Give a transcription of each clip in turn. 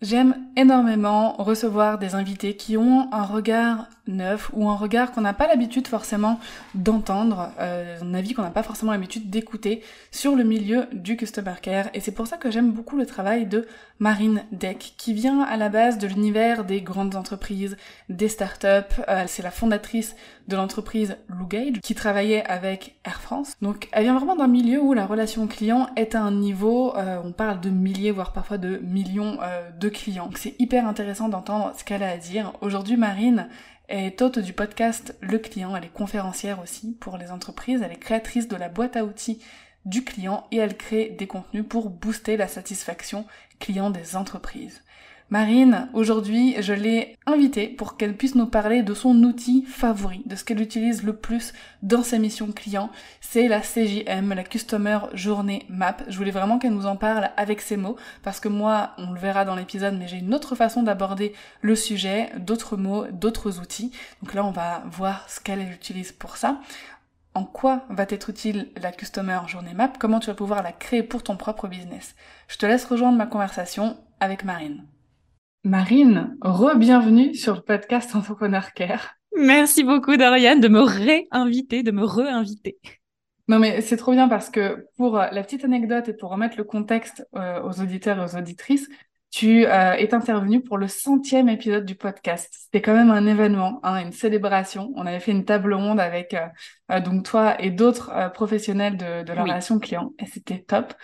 J'aime énormément recevoir des invités qui ont un regard neuf ou un regard qu'on n'a pas l'habitude forcément d'entendre, euh, un avis qu'on n'a pas forcément l'habitude d'écouter sur le milieu du customer care. Et c'est pour ça que j'aime beaucoup le travail de Marine Deck, qui vient à la base de l'univers des grandes entreprises, des startups. Euh, c'est la fondatrice de l'entreprise Lugage, qui travaillait avec Air France. Donc elle vient vraiment d'un milieu où la relation client est à un niveau, euh, on parle de milliers, voire parfois de millions euh, de clients. Donc c'est hyper intéressant d'entendre ce qu'elle a à dire. Aujourd'hui, Marine est hôte du podcast Le Client, elle est conférencière aussi pour les entreprises, elle est créatrice de la boîte à outils du client et elle crée des contenus pour booster la satisfaction client des entreprises. Marine, aujourd'hui, je l'ai invitée pour qu'elle puisse nous parler de son outil favori, de ce qu'elle utilise le plus dans sa mission client. C'est la CJM, la Customer Journée Map. Je voulais vraiment qu'elle nous en parle avec ses mots, parce que moi, on le verra dans l'épisode, mais j'ai une autre façon d'aborder le sujet, d'autres mots, d'autres outils. Donc là, on va voir ce qu'elle utilise pour ça en quoi va être utile la Customer Journée Map, comment tu vas pouvoir la créer pour ton propre business? Je te laisse rejoindre ma conversation avec Marine. Marine, re-bienvenue sur le podcast Entrepreneur Care. Merci beaucoup, Doriane, de me réinviter, de me re-inviter. Non, mais c'est trop bien parce que pour la petite anecdote et pour remettre le contexte euh, aux auditeurs et aux auditrices, tu euh, es intervenu pour le centième épisode du podcast. C'était quand même un événement, hein, une célébration. On avait fait une table ronde avec euh, donc toi et d'autres professionnels de, de la relation client et c'était top.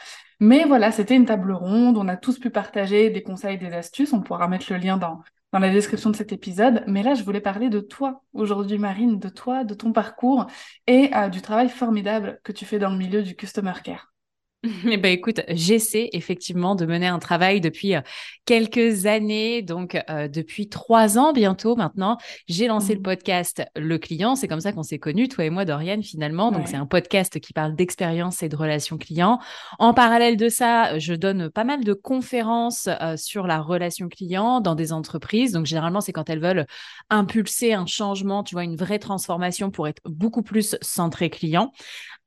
Mais voilà, c'était une table ronde, on a tous pu partager des conseils, des astuces, on pourra mettre le lien dans, dans la description de cet épisode. Mais là, je voulais parler de toi aujourd'hui, Marine, de toi, de ton parcours et euh, du travail formidable que tu fais dans le milieu du Customer Care. Eh ben écoute, j'essaie effectivement de mener un travail depuis euh, quelques années, donc euh, depuis trois ans bientôt maintenant. J'ai lancé le mmh. podcast Le Client, c'est comme ça qu'on s'est connus, toi et moi, Dorian, finalement. Donc c'est un podcast qui parle d'expérience et de relations clients. En parallèle de ça, je donne pas mal de conférences euh, sur la relation client dans des entreprises. Donc généralement, c'est quand elles veulent impulser un changement, tu vois, une vraie transformation pour être beaucoup plus centré client.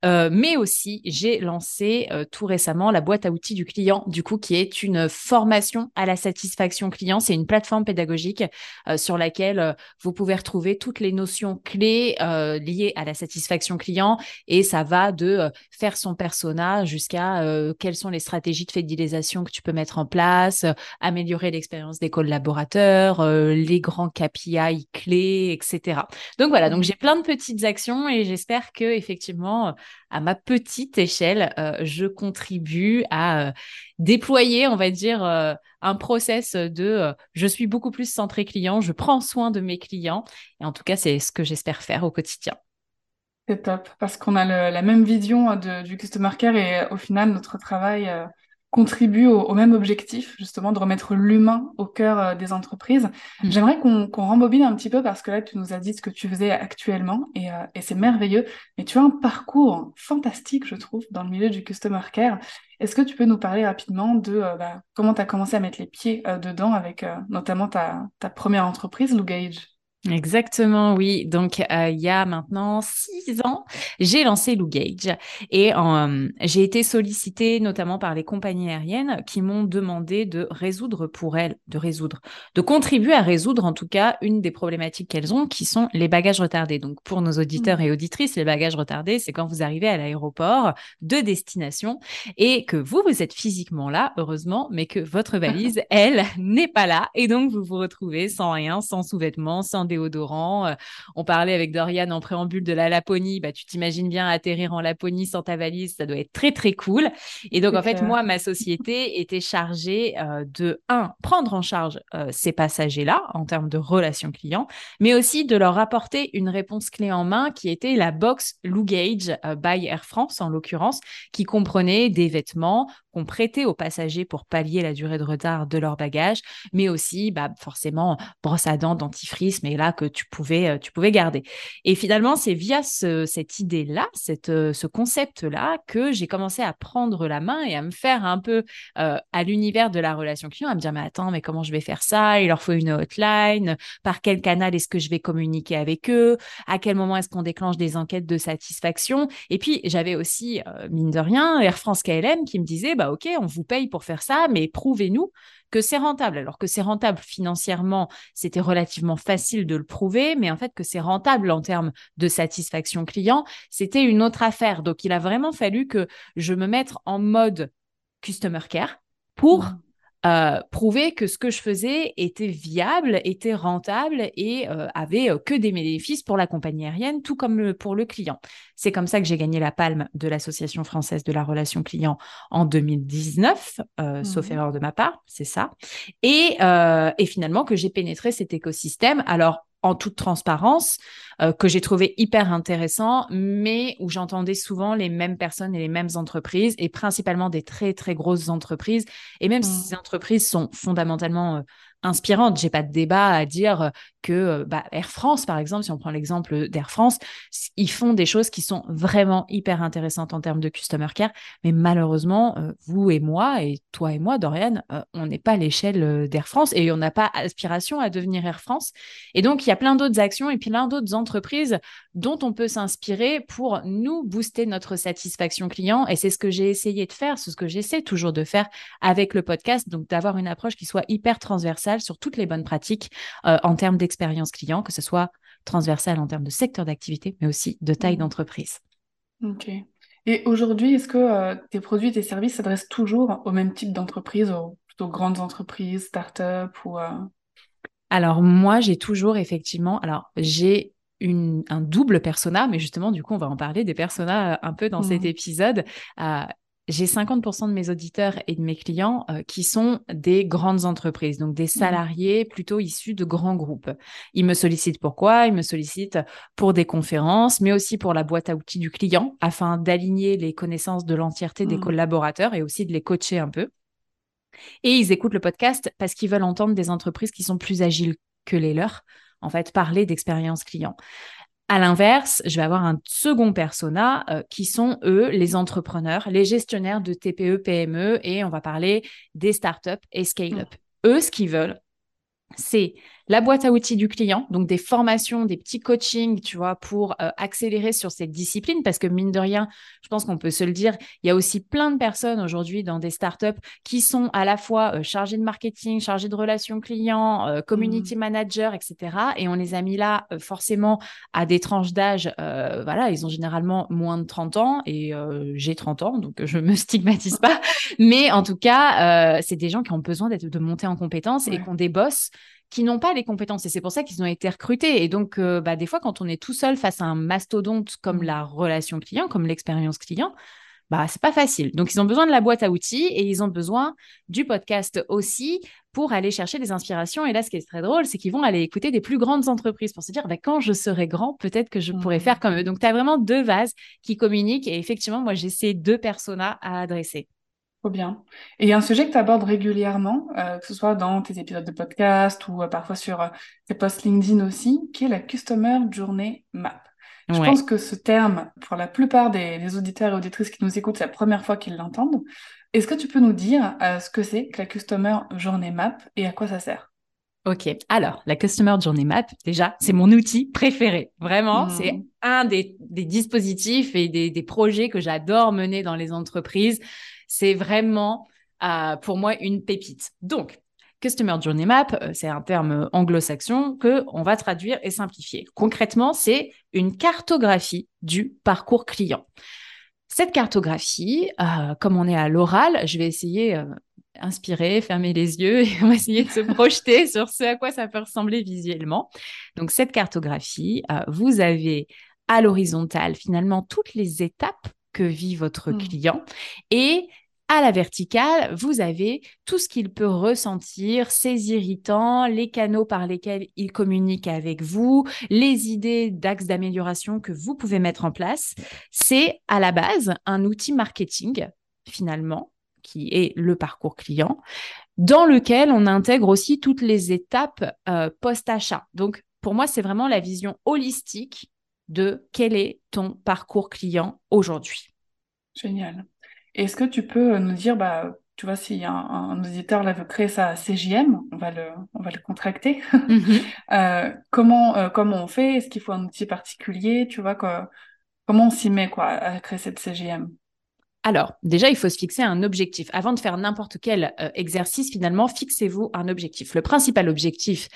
Euh, mais aussi, j'ai lancé euh, tout récemment la boîte à outils du client, du coup, qui est une formation à la satisfaction client. C'est une plateforme pédagogique euh, sur laquelle vous pouvez retrouver toutes les notions clés liées à la satisfaction client et ça va de faire son persona jusqu'à quelles sont les stratégies de fidélisation que tu peux mettre en place, améliorer l'expérience des collaborateurs, les grands KPI clés, etc. Donc voilà, donc j'ai plein de petites actions et j'espère que effectivement à ma petite échelle, euh, je contribue à euh, déployer, on va dire, euh, un process de je suis beaucoup plus centré client, je prends soin de mes clients. Et en tout cas, c'est ce que j'espère faire au quotidien. C'est top, parce qu'on a la même vision du Customer Care et au final, notre travail contribue au, même objectif, justement, de remettre l'humain au cœur euh, des entreprises. Mm. J'aimerais qu'on rembobine un petit peu parce que là, tu nous as dit ce que tu faisais actuellement et, euh, et c'est merveilleux. Mais tu as un parcours fantastique, je trouve, dans le milieu du Customer Care. Est-ce que tu peux nous parler rapidement de euh, bah, comment tu as commencé à mettre les pieds dedans avec notamment ta, ta première entreprise, Lugage? Exactement, oui. Donc, euh, il y a maintenant six ans, j'ai lancé Lugage et euh, j'ai été sollicitée notamment par les compagnies aériennes qui m'ont demandé de résoudre pour elles, de résoudre, de contribuer à résoudre en tout cas une des problématiques qu'elles ont, qui sont les bagages retardés. Donc, pour nos auditeurs mmh. et auditrices, les bagages retardés, c'est quand vous arrivez à l'aéroport de destination et que vous, vous êtes physiquement là, heureusement, mais que votre valise, elle, n'est pas là et donc vous vous retrouvez sans rien, sans sous-vêtements, sans des déodorant. on parlait avec Dorian en préambule de la Laponie. Bah, tu t'imagines bien atterrir en Laponie sans ta valise, ça doit être très très cool. Et donc en fait, moi, ma société était chargée de un prendre en charge ces passagers-là en termes de relations clients, mais aussi de leur apporter une réponse clé en main qui était la box Lugage by Air France en l'occurrence, qui comprenait des vêtements qu'on prêtait aux passagers pour pallier la durée de retard de leur bagage, mais aussi bah, forcément brosse à dents, dentifrice, mais là que tu pouvais, euh, tu pouvais garder. Et finalement, c'est via cette idée-là, cette, euh, ce concept-là, que j'ai commencé à prendre la main et à me faire un peu euh, à l'univers de la relation client, à me dire, mais attends, mais comment je vais faire ça? Il leur faut une hotline, par quel canal est-ce que je vais communiquer avec eux? À quel moment est-ce qu'on déclenche des enquêtes de satisfaction? Et puis, j'avais aussi, mine de rien, Air France KLM qui me disait, bah, OK, on vous paye pour faire ça, mais prouvez-nous que c'est rentable. Alors que c'est rentable financièrement, c'était relativement facile de le prouver, mais en fait que c'est rentable en termes de satisfaction client, c'était une autre affaire. Donc il a vraiment fallu que je me mette en mode customer care pour mmh. Euh, prouver que ce que je faisais était viable, était rentable et euh, avait euh, que des bénéfices pour la compagnie aérienne, tout comme pour le client. C'est comme ça que j'ai gagné la palme de l'Association française de la relation client en 2019, sauf mmh erreur de ma part, c'est ça. Et, et finalement que j'ai pénétré cet écosystème. Alors, en toute transparence, euh, que j'ai trouvé hyper intéressant, mais où j'entendais souvent les mêmes personnes et les mêmes entreprises, et principalement des très, très grosses entreprises. Et même si mmh. ces entreprises sont fondamentalement euh, inspirante. J'ai pas de débat à dire euh, que euh, bah, Air France, par exemple, si on prend l'exemple d'Air France, ils font des choses qui sont vraiment hyper intéressantes en termes de customer care. Mais malheureusement, euh, vous et moi, et toi et moi, Dorian, on n'est pas à l'échelle d'Air France et on n'a pas aspiration à devenir Air France. Et donc, il y a plein d'autres actions et plein d'autres entreprises dont on peut s'inspirer pour nous booster notre satisfaction client. Et c'est ce que j'ai essayé de faire, c'est ce que j'essaie toujours de faire avec le podcast, donc d'avoir une approche qui soit hyper transversale sur toutes les bonnes pratiques euh, en termes d'expérience client, que ce soit transversale en termes de secteur d'activité, mais aussi de taille mmh. d'entreprise. Ok. Et aujourd'hui, est-ce que euh, tes produits et tes services s'adressent toujours au même type d'entreprise, aux plutôt grandes entreprises, start-up ou euh? Alors moi, j'ai toujours effectivement, alors j'ai une, un double persona, mais justement, du coup, on va en parler des personas un peu dans cet mmh. épisode j'ai 50% de mes auditeurs et de mes clients euh, qui sont des grandes entreprises, donc des mmh. salariés plutôt issus de grands groupes. Ils me sollicitent pourquoi Ils me sollicitent pour des conférences, mais aussi pour la boîte à outils du client, afin d'aligner les connaissances de l'entièreté des mmh. collaborateurs et aussi de les coacher un peu. Et ils écoutent le podcast parce qu'ils veulent entendre des entreprises qui sont plus agiles que les leurs, en fait, parler d'expérience client. À l'inverse, je vais avoir un second persona euh, qui sont eux les entrepreneurs, les gestionnaires de TPE, PME et on va parler des startups et scale-up. Mmh. Eux, ce qu'ils veulent, c'est la boîte à outils du client, donc des formations, des petits coachings, tu vois, pour euh, accélérer sur cette discipline, parce que mine de rien, je pense qu'on peut se le dire, il y a aussi plein de personnes aujourd'hui dans des startups qui sont à la fois euh, chargées de marketing, chargées de relations clients, euh, community mmh. manager, etc. Et on les a mis là forcément à des tranches d'âge, voilà, ils ont généralement moins de 30 ans et j'ai 30 ans, donc je me stigmatise pas. Mais en tout cas, c'est des gens qui ont besoin d'être de monter en compétences et des boss qui n'ont pas les compétences. Et c'est pour ça qu'ils ont été recrutés. Et donc, euh, bah, des fois, quand on est tout seul face à un mastodonte comme mmh. la relation client, comme l'expérience client, bah, c'est pas facile. Donc, ils ont besoin de la boîte à outils et ils ont besoin du podcast aussi pour aller chercher des inspirations. Et là, ce qui est très drôle, c'est qu'ils vont aller écouter des plus grandes entreprises pour se dire, bah, quand je serai grand, peut-être que je pourrais faire mmh. comme eux. Donc, tu as vraiment deux vases qui communiquent. Et effectivement, moi, j'ai ces deux personas à adresser. Trop bien. Et il y a un sujet que tu abordes régulièrement, euh, que ce soit dans tes épisodes de podcast ou euh, parfois sur euh, tes posts LinkedIn aussi, qui est la Customer Journey Map. Je pense que ce terme, pour la plupart des, auditeurs et auditrices qui nous écoutent, c'est la première fois qu'ils l'entendent. Est-ce que tu peux nous dire ce que c'est que la Customer Journey Map et à quoi ça sert? Ok, alors la Customer Journey Map, déjà, c'est mon outil préféré. Vraiment, c'est mmh. un des, dispositifs et des, des projets que j'adore mener dans les entreprises. C'est vraiment euh, pour moi une pépite. Donc, Customer Journey Map, euh, c'est un terme anglo-saxon que on va traduire et simplifier. Concrètement, c'est une cartographie du parcours client. Cette cartographie, euh, comme on est à l'oral, je vais essayer inspirer, fermer les yeux et on va essayer de se projeter sur ce à quoi ça peut ressembler visuellement. Donc, cette cartographie, euh, vous avez à l'horizontale finalement toutes les étapes que vit votre mmh. client et à la verticale, vous avez tout ce qu'il peut ressentir, ses irritants, les canaux par lesquels il communique avec vous, les idées d'axes d'amélioration que vous pouvez mettre en place. C'est à la base un outil marketing, finalement, qui est le parcours client, dans lequel on intègre aussi toutes les étapes euh, post-achat. Donc, pour moi, c'est vraiment la vision holistique de quel est ton parcours client aujourd'hui. Génial. Est-ce que tu peux nous dire, bah, tu vois, si un, un auditeur là, veut créer sa CJM, on va le, on va le contracter. Mhm. Euh, comment, euh, comment on fait? Est-ce qu'il faut un outil particulier? Tu vois, comment on s'y met quoi, à créer cette CJM alors, déjà, il faut se fixer un objectif. Avant de faire n'importe quel euh, exercice, finalement, fixez-vous un objectif. Le principal objectif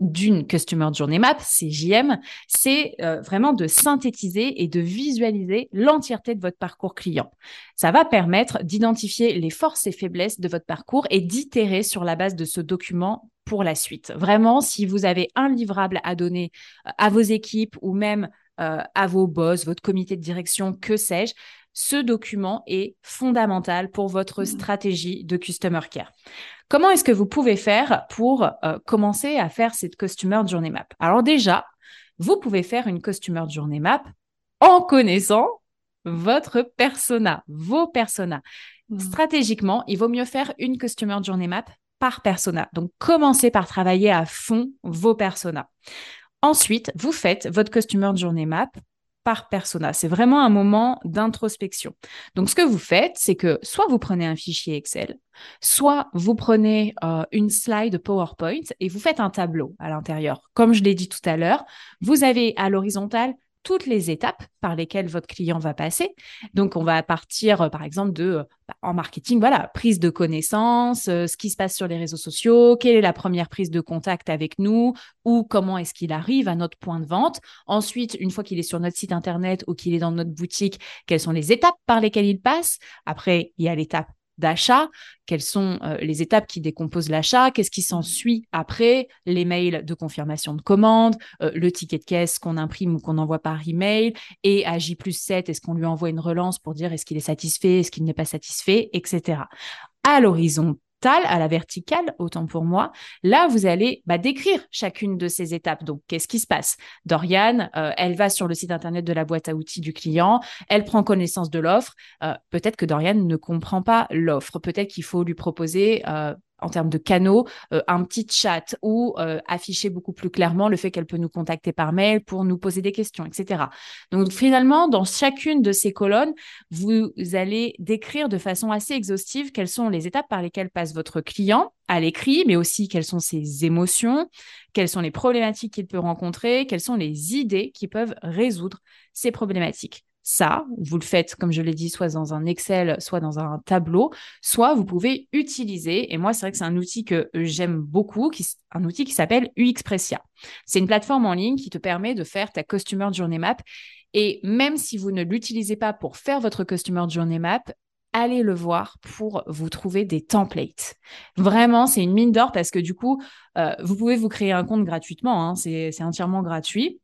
d'une Customer Journey Map, CJM, c'est euh, vraiment de synthétiser et de visualiser l'entièreté de votre parcours client. Ça va permettre d'identifier les forces et faiblesses de votre parcours et d'itérer sur la base de ce document pour la suite. Vraiment, si vous avez un livrable à donner euh, à vos équipes ou même à vos boss, votre comité de direction, que sais-je, ce document est fondamental pour votre mmh. stratégie de Customer Care. Comment est-ce que vous pouvez faire pour euh, commencer à faire cette Customer Journey Map? Alors déjà, vous pouvez faire une Customer Journey Map en connaissant votre persona, vos personas. Mmh. Stratégiquement, il vaut mieux faire une Customer Journey Map par persona. Donc, commencez par travailler à fond vos personas. Ensuite, vous faites votre Customer Journey Map par persona. C'est vraiment un moment d'introspection. Donc, ce que vous faites, c'est que soit vous prenez un fichier Excel, soit vous prenez euh, une slide PowerPoint et vous faites un tableau à l'intérieur. Comme je l'ai dit tout à l'heure, vous avez à l'horizontale toutes les étapes par lesquelles votre client va passer. Donc, on va partir, euh, par exemple, de, euh, bah, en marketing, voilà, prise de connaissance, euh, ce qui se passe sur les réseaux sociaux, quelle est la première prise de contact avec nous, ou comment est-ce qu'il arrive à notre point de vente. Ensuite, une fois qu'il est sur notre site Internet ou qu'il est dans notre boutique, quelles sont les étapes par lesquelles il passe. Après, il y a l'étape d'achat, quelles sont euh, les étapes qui décomposent l'achat, qu'est-ce qui s'ensuit après, les mails de confirmation de commande, euh, le ticket de caisse qu'on imprime ou qu'on envoie par email, et à J plus 7, est-ce qu'on lui envoie une relance pour dire est-ce qu'il est satisfait, est-ce qu'il n'est pas satisfait, etc. À l'horizon à la verticale, autant pour moi, là, vous allez bah, décrire chacune de ces étapes. Donc, qu'est-ce qui se passe? Doriane, euh, elle va sur le site internet de la boîte à outils du client, elle prend connaissance de l'offre. Euh, peut-être que Doriane ne comprend pas l'offre. Peut-être qu'il faut lui proposer euh, en termes de canaux, euh, un petit chat ou euh, afficher beaucoup plus clairement le fait qu'elle peut nous contacter par mail pour nous poser des questions, etc. Donc finalement, dans chacune de ces colonnes, vous allez décrire de façon assez exhaustive quelles sont les étapes par lesquelles passe votre client à l'écrit, mais aussi quelles sont ses émotions, quelles sont les problématiques qu'il peut rencontrer, quelles sont les idées qui peuvent résoudre ces problématiques ça, vous le faites, comme je l'ai dit, soit dans un Excel, soit dans un tableau, soit vous pouvez utiliser, et moi, c'est vrai que c'est un outil que j'aime beaucoup, qui, un outil qui s'appelle UXpressia. C'est une plateforme en ligne qui te permet de faire ta Customer Journey Map. Et même si vous ne l'utilisez pas pour faire votre Customer Journey Map, allez le voir pour vous trouver des templates. Vraiment, c'est une mine d'or parce que du coup, euh, vous pouvez vous créer un compte gratuitement, hein, c'est entièrement gratuit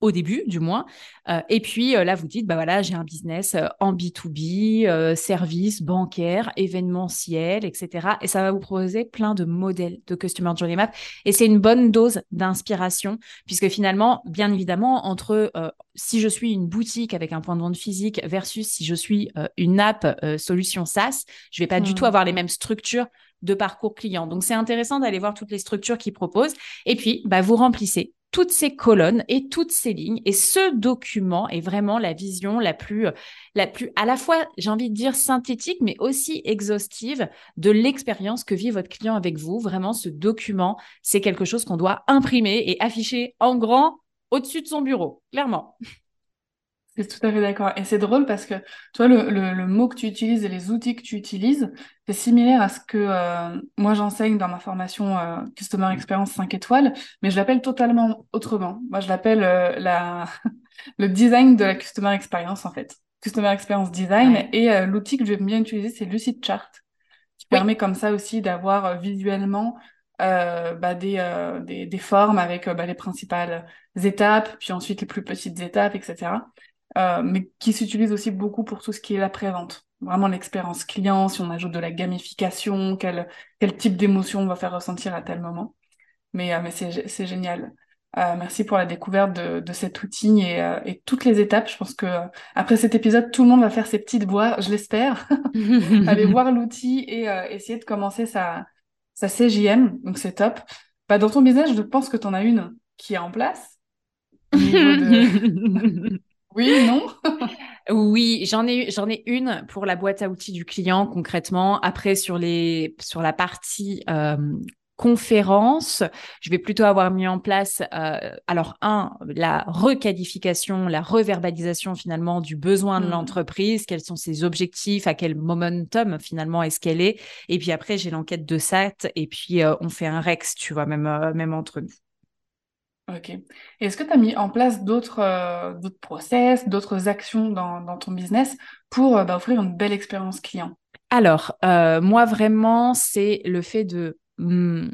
au début du moins. Euh, et puis euh, là, vous dites, bah voilà, j'ai un business euh, en B2B, service bancaire, événementiel, etc. Et ça va vous proposer plein de modèles de Customer Journey Map. Et c'est une bonne dose d'inspiration, puisque finalement, bien évidemment, entre si je suis une boutique avec un point de vente physique versus si je suis une app solution SaaS, je vais pas du tout mmh. avoir les mêmes structures de parcours client. Donc, c'est intéressant d'aller voir toutes les structures qu'ils proposent. Et puis, bah, vous remplissez toutes ces colonnes et toutes ces lignes. Et ce document est vraiment la vision la plus, à la fois, j'ai envie de dire synthétique, mais aussi exhaustive de l'expérience que vit votre client avec vous. Vraiment, ce document, c'est quelque chose qu'on doit imprimer et afficher en grand au-dessus de son bureau, clairement. C'est tout à fait d'accord. Et c'est drôle parce que, tu vois, le, le, mot que tu utilises et les outils que tu utilises, c'est similaire à ce que euh, moi j'enseigne dans ma formation euh, Customer Experience 5 étoiles, mais je l'appelle totalement autrement. Moi, je l'appelle euh, la le design de la Customer Experience, en fait. Customer Experience Design. Et l'outil que je vais bien utiliser, c'est Lucid Chart. qui permet comme ça aussi d'avoir visuellement bah, des, des, des, formes avec bah, les principales étapes, puis ensuite les plus petites étapes, etc. mais qui s'utilise aussi beaucoup pour tout ce qui est la prévente vraiment l'expérience client, si on ajoute de la gamification, quel, quel type d'émotion on va faire ressentir à tel moment. Mais, euh, mais c'est génial. Euh, merci pour la découverte de, de cet outil et, euh, et, toutes les étapes. Je pense que après cet épisode, tout le monde va faire ses petites voix, je l'espère. Aller voir l'outil et essayer de commencer sa, sa CJM. Donc c'est top. Bah, dans ton business, je pense que tu en as une qui est en place. De... oui, non? Oui, j'en ai j'en ai une pour la boîte à outils du client concrètement. Après sur les sur la partie euh, conférence, je vais plutôt avoir mis en place euh, alors un la requalification, la reverbalisation finalement du besoin de mmh. l'entreprise, quels sont ses objectifs, à quel momentum finalement est-ce qu'elle est, et puis après j'ai l'enquête de SAT et puis euh, on fait un Rex, tu vois même même entre nous. Ok. est-ce que tu as mis en place d'autres euh, d'autres process, d'autres actions dans, dans, ton business pour euh, bah, offrir une belle expérience client? Alors, euh, moi vraiment, c'est le fait de hmm,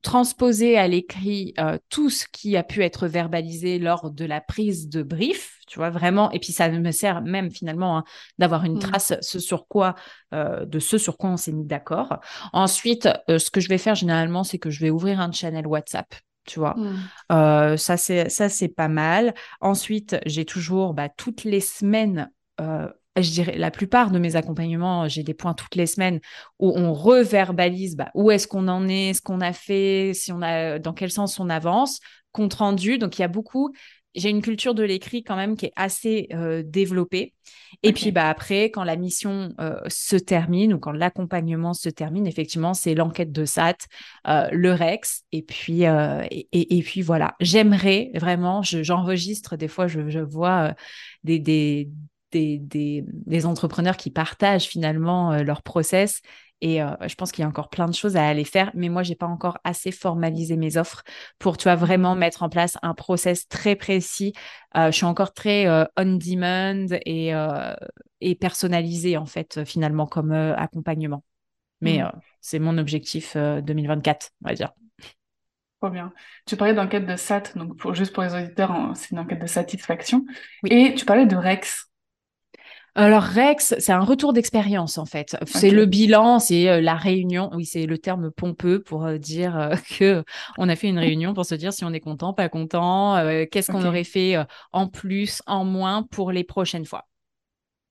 transposer à l'écrit tout ce qui a pu être verbalisé lors de la prise de brief, tu vois, vraiment. Et puis ça me sert même finalement hein, d'avoir une mmh. trace ce sur quoi, de ce sur quoi on s'est mis d'accord. Ensuite, ce que je vais faire généralement, c'est que je vais ouvrir un channel WhatsApp tu vois? Mmh. Euh, ça, c'est, ça, c'est pas mal. Ensuite, j'ai toujours, bah, toutes les semaines, euh, je dirais, la plupart de mes accompagnements, j'ai des points toutes les semaines où on reverbalise bah, où est-ce qu'on en est, ce qu'on a fait, si on a, dans quel sens on avance, compte rendu. Donc, il y a beaucoup j'ai une culture de l'écrit quand même qui est assez euh, développée. Et puis bah après, quand la mission euh, se termine ou quand l'accompagnement se termine, effectivement, c'est l'enquête de SAT, euh, le Rex, et puis et, et, puis voilà. J'aimerais vraiment, j'enregistre des fois, je, je vois des, des des, des, des, entrepreneurs qui partagent finalement leur process et euh, je pense qu'il y a encore plein de choses à aller faire, mais moi, j'ai pas encore assez formalisé mes offres pour, tu vois, vraiment mettre en place un process très précis. Euh, je suis encore très euh, on demand et, et personnalisé, en fait, finalement, comme accompagnement. Mais mmh. c'est mon objectif 2024, on va dire. Trop bien. Tu parlais d'enquête de SAT, donc pour, juste pour les auditeurs, c'est une enquête de satisfaction. Et tu parlais de REX. Alors Rex, c'est un retour d'expérience en fait. C'est le bilan, c'est euh, la réunion. Oui, c'est le terme pompeux pour euh, dire euh, que on a fait une réunion pour se dire si on est content, pas content, qu'est-ce qu'on aurait fait en plus, en moins pour les prochaines fois.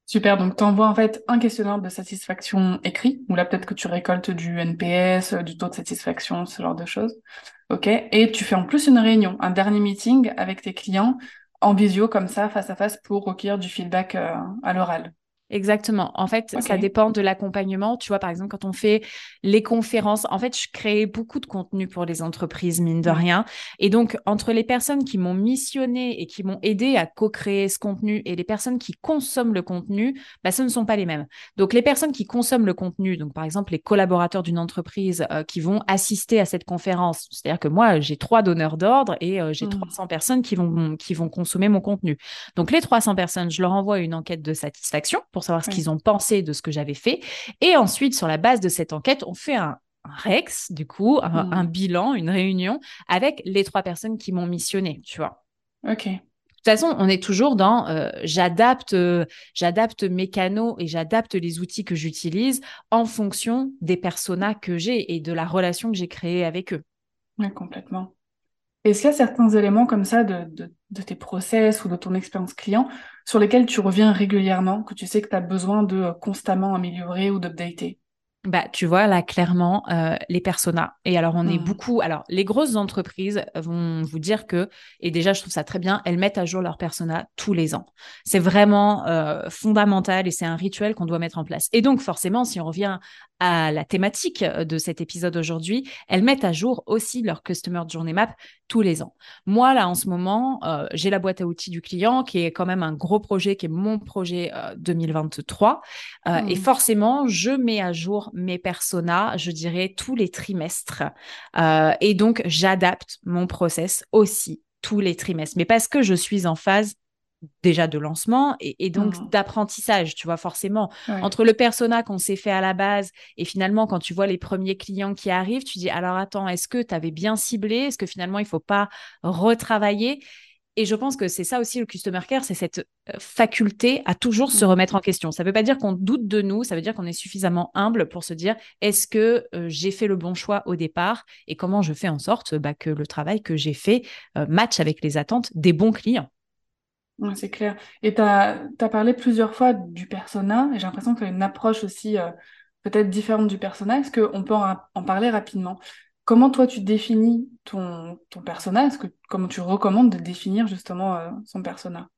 Super, donc tu envoies en fait un questionnaire de satisfaction écrit, ou là peut-être que tu récoltes du NPS, du taux de satisfaction, ce genre de choses. Ok, et tu fais en plus une réunion, un dernier meeting avec tes clients en visio comme ça, face à face, pour recueillir du feedback euh, à l'oral. Exactement. En fait, ça dépend de l'accompagnement. Tu vois, par exemple, quand on fait les conférences, en fait, je crée beaucoup de contenu pour les entreprises, mine de rien. Et donc, entre les personnes qui m'ont missionné et qui m'ont aidé à co-créer ce contenu et les personnes qui consomment le contenu, bah, ce ne sont pas les mêmes. Donc, les personnes qui consomment le contenu, donc par exemple, les collaborateurs d'une entreprise euh, qui vont assister à cette conférence, c'est-à-dire que moi, j'ai trois donneurs d'ordre et euh, j'ai 300 mmh. personnes qui vont, qui vont consommer mon contenu. Donc, les 300 personnes, je leur envoie une enquête de satisfaction pour savoir ce qu'ils ont pensé de ce que j'avais fait. Et ensuite, sur la base de cette enquête, on fait un, Rex, du coup, un, mmh. bilan, une réunion avec les trois personnes qui m'ont missionné, tu vois. Ok. De toute façon, on est toujours dans euh, j'adapte, euh, j'adapte mes canaux et j'adapte les outils que j'utilise en fonction des personas que j'ai et de la relation que j'ai créée avec eux. Oui, complètement. Est-ce qu'il y a certains éléments comme ça de, tes process ou de ton expérience client sur lesquels tu reviens régulièrement, que tu sais que tu as besoin de euh, constamment améliorer ou d'updater? Bah, tu vois, là, clairement, euh, les personas. Et alors, on est mmh. beaucoup. Alors, les grosses entreprises vont vous dire que, et déjà, je trouve ça très bien, elles mettent à jour leurs personas tous les ans. C'est vraiment euh, fondamental et c'est un rituel qu'on doit mettre en place. Et donc, forcément, si on revient à la thématique de cet épisode aujourd'hui, elles mettent à jour aussi leur Customer Journey Map tous les ans. Moi, là, en ce moment, euh, j'ai la boîte à outils du client qui est quand même un gros projet, qui est mon projet 2023. Et mmh. forcément, je mets à jour mes personas, je dirais, tous les trimestres. Euh, et donc, j'adapte mon process aussi tous les trimestres. Mais parce que je suis en phase déjà de lancement et, donc mmh. d'apprentissage, tu vois, forcément. Entre le persona qu'on s'est fait à la base et finalement, quand tu vois les premiers clients qui arrivent, tu dis, alors attends, est-ce que tu avais bien ciblé? Est-ce que finalement, il faut pas retravailler? Et je pense que c'est ça aussi le customer care, c'est cette euh, faculté à toujours se mmh. remettre en question. Ça ne veut pas dire qu'on doute de nous, ça veut dire qu'on est suffisamment humble pour se dire est-ce que euh, j'ai fait le bon choix au départ et comment je fais en sorte bah, que le travail que j'ai fait euh, matche avec les attentes des bons clients? C'est clair. Et tu as, parlé plusieurs fois du persona, et j'ai l'impression que tu as une approche aussi peut-être différente du persona. Est-ce qu'on peut en, parler rapidement? Comment toi tu définis ton, persona? Que, Comment tu recommandes de définir justement euh, son persona?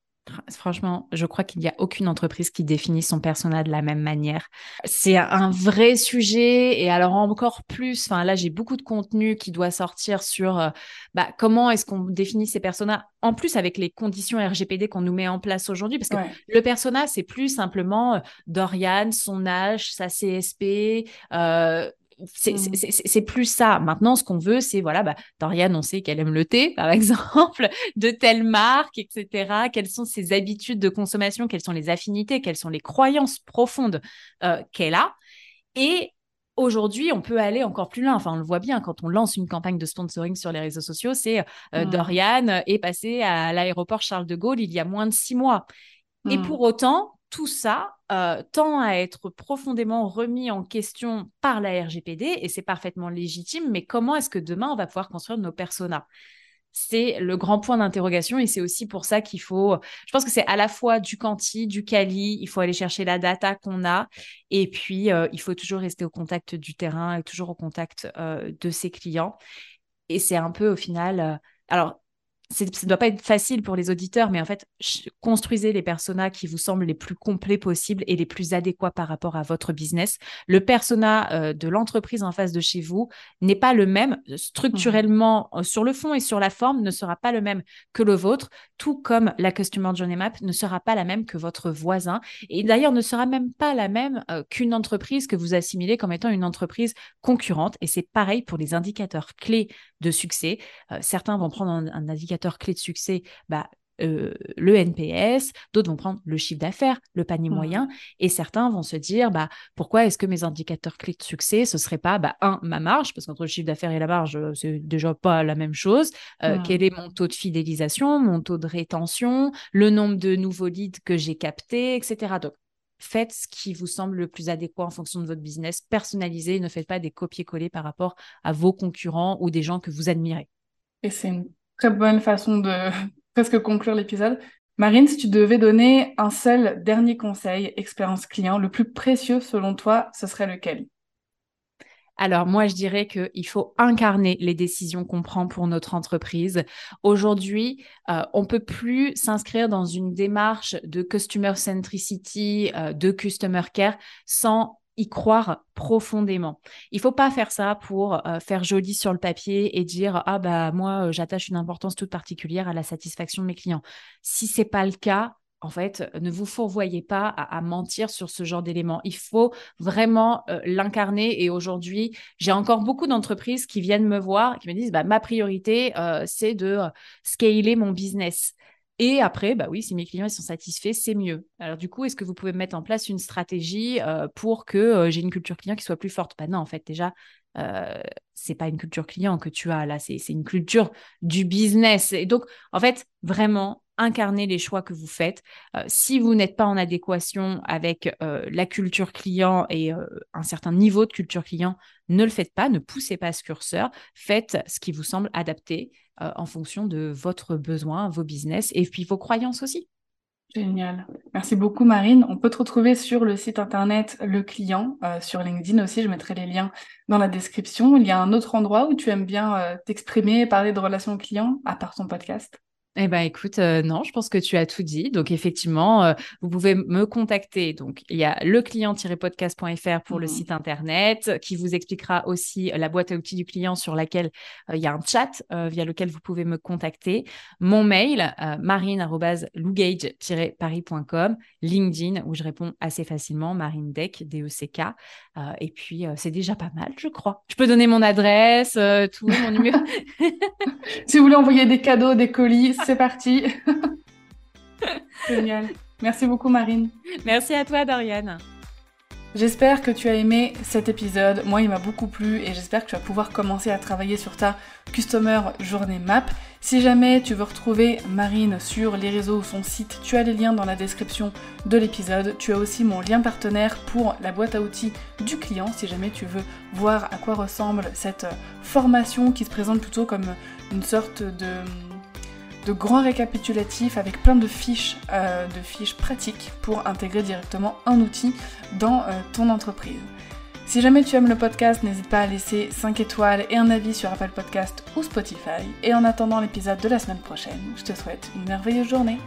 Franchement, je crois qu'il n'y a aucune entreprise qui définit son persona de la même manière. C'est un vrai sujet et alors encore plus, enfin là j'ai beaucoup de contenu qui doit sortir sur euh, bah, comment est-ce qu'on définit ses personas en plus avec les conditions RGPD qu'on nous met en place aujourd'hui parce que le persona c'est plus simplement euh, Dorian, son âge, sa CSP, euh. C'est plus ça. Maintenant, ce qu'on veut, c'est, voilà, bah, Dorian, on sait qu'elle aime le thé, par exemple, de telle marque, etc. Quelles sont ses habitudes de consommation, quelles sont les affinités, quelles sont les croyances profondes euh, qu'elle a? Et Aujourd'hui, on peut aller encore plus loin. Enfin, on le voit bien quand on lance une campagne de sponsoring sur les réseaux sociaux. C'est euh, mmh. Dorian est passé à l'aéroport Charles de Gaulle il y a moins de six mois. Et mmh. pour autant, tout ça euh, tend à être profondément remis en question par la RGPD et c'est parfaitement légitime, mais comment est-ce que demain on va pouvoir construire nos personas? C'est le grand point d'interrogation et c'est aussi pour ça qu'il faut, je pense que c'est à la fois du quanti, du quali, il faut aller chercher la data qu'on a et puis euh, il faut toujours rester au contact du terrain et toujours au contact euh, de ses clients. Et c'est un peu au final, alors ça ne doit pas être facile pour les auditeurs, mais en fait, construisez les personas qui vous semblent les plus complets possibles et les plus adéquats par rapport à votre business. Le persona euh, de l'entreprise en face de chez vous n'est pas le même euh, structurellement mmh. euh, sur le fond et sur la forme ne sera pas le même que le vôtre, tout comme la Customer Journey Map ne sera pas la même que votre voisin et d'ailleurs ne sera même pas la même qu'une entreprise que vous assimilez comme étant une entreprise concurrente. Et c'est pareil pour les indicateurs clés de succès. certains vont prendre un indicateur clé de succès, bah, euh, le NPS, d'autres vont prendre le chiffre d'affaires, le panier mmh. moyen, et certains vont se dire bah, pourquoi est-ce que mes indicateurs clés de succès, ce serait pas bah, un, ma marge, parce qu'entre le chiffre d'affaires et la marge, euh, c'est déjà pas la même chose. Euh, mmh. Quel est mon taux de fidélisation, mon taux de rétention, le nombre de nouveaux leads que j'ai captés, etc. Donc, faites ce qui vous semble le plus adéquat en fonction de votre business, personnalisez, ne faites pas des copier-coller par rapport à vos concurrents ou des gens que vous admirez. Et c'est une très bonne façon de presque conclure l'épisode. Marine, si tu devais donner un seul dernier conseil, expérience client, le plus précieux selon toi, ce serait lequel? Alors moi, je dirais qu'il faut incarner les décisions qu'on prend pour notre entreprise. Aujourd'hui, euh, on peut plus s'inscrire dans une démarche de customer centricity, euh, de customer care sans y croire profondément. Il faut pas faire ça pour euh, faire joli sur le papier et dire ah bah moi euh, j'attache une importance toute particulière à la satisfaction de mes clients. Si c'est pas le cas, en fait, ne vous fourvoyez pas à, mentir sur ce genre d'éléments. Il faut vraiment euh, l'incarner. Et aujourd'hui, j'ai encore beaucoup d'entreprises qui viennent me voir, qui me disent bah, ma priorité, c'est de scaler mon business. Et après, bah oui, si mes clients sont satisfaits, c'est mieux. Alors du coup, est-ce que vous pouvez mettre en place une stratégie euh, pour que euh, j'ai une culture client qui soit plus forte? Bah non, en fait, déjà, euh, c'est pas une culture client que tu as là, c'est une culture du business. Et donc, en fait, vraiment incarner les choix que vous faites. Euh, si vous n'êtes pas en adéquation avec la culture client et un certain niveau de culture client, ne le faites pas, ne poussez pas ce curseur, faites ce qui vous semble adapté euh, en fonction de votre besoin, vos business et puis vos croyances aussi. Génial. Merci beaucoup Marine. On peut te retrouver sur le site internet Le Client, euh, sur LinkedIn aussi, je mettrai les liens dans la description. Il y a un autre endroit où tu aimes bien euh, t'exprimer, parler de relations clients, à part ton podcast? Eh ben écoute, euh, non, je pense que tu as tout dit. Donc effectivement, euh, vous pouvez me contacter. Donc il y a le client-podcast.fr pour le mmh. site internet qui vous expliquera aussi la boîte à outils du client sur laquelle euh, il y a un chat via lequel vous pouvez me contacter. Mon mail marine@lougage-paris.com, LinkedIn où je réponds assez facilement, Marine Deck, D-E-C-K. et puis c'est déjà pas mal, je crois. Je peux donner mon adresse, tout, mon numéro. si vous voulez envoyer des cadeaux, des colis c'est parti. Génial. Merci beaucoup Marine. Merci à toi Dorian. J'espère que tu as aimé cet épisode. Moi, il m'a beaucoup plu et j'espère que tu vas pouvoir commencer à travailler sur ta Customer Journée Map. Si jamais tu veux retrouver Marine sur les réseaux ou son site, tu as les liens dans la description de l'épisode. Tu as aussi mon lien partenaire pour la boîte à outils du client si jamais tu veux voir à quoi ressemble cette formation qui se présente plutôt comme une sorte de de grands récapitulatifs avec plein de fiches, euh, de fiches pratiques pour intégrer directement un outil dans euh, ton entreprise. Si jamais tu aimes le podcast, n'hésite pas à laisser 5 étoiles et un avis sur Apple Podcast ou Spotify. Et en attendant l'épisode de la semaine prochaine, je te souhaite une merveilleuse journée.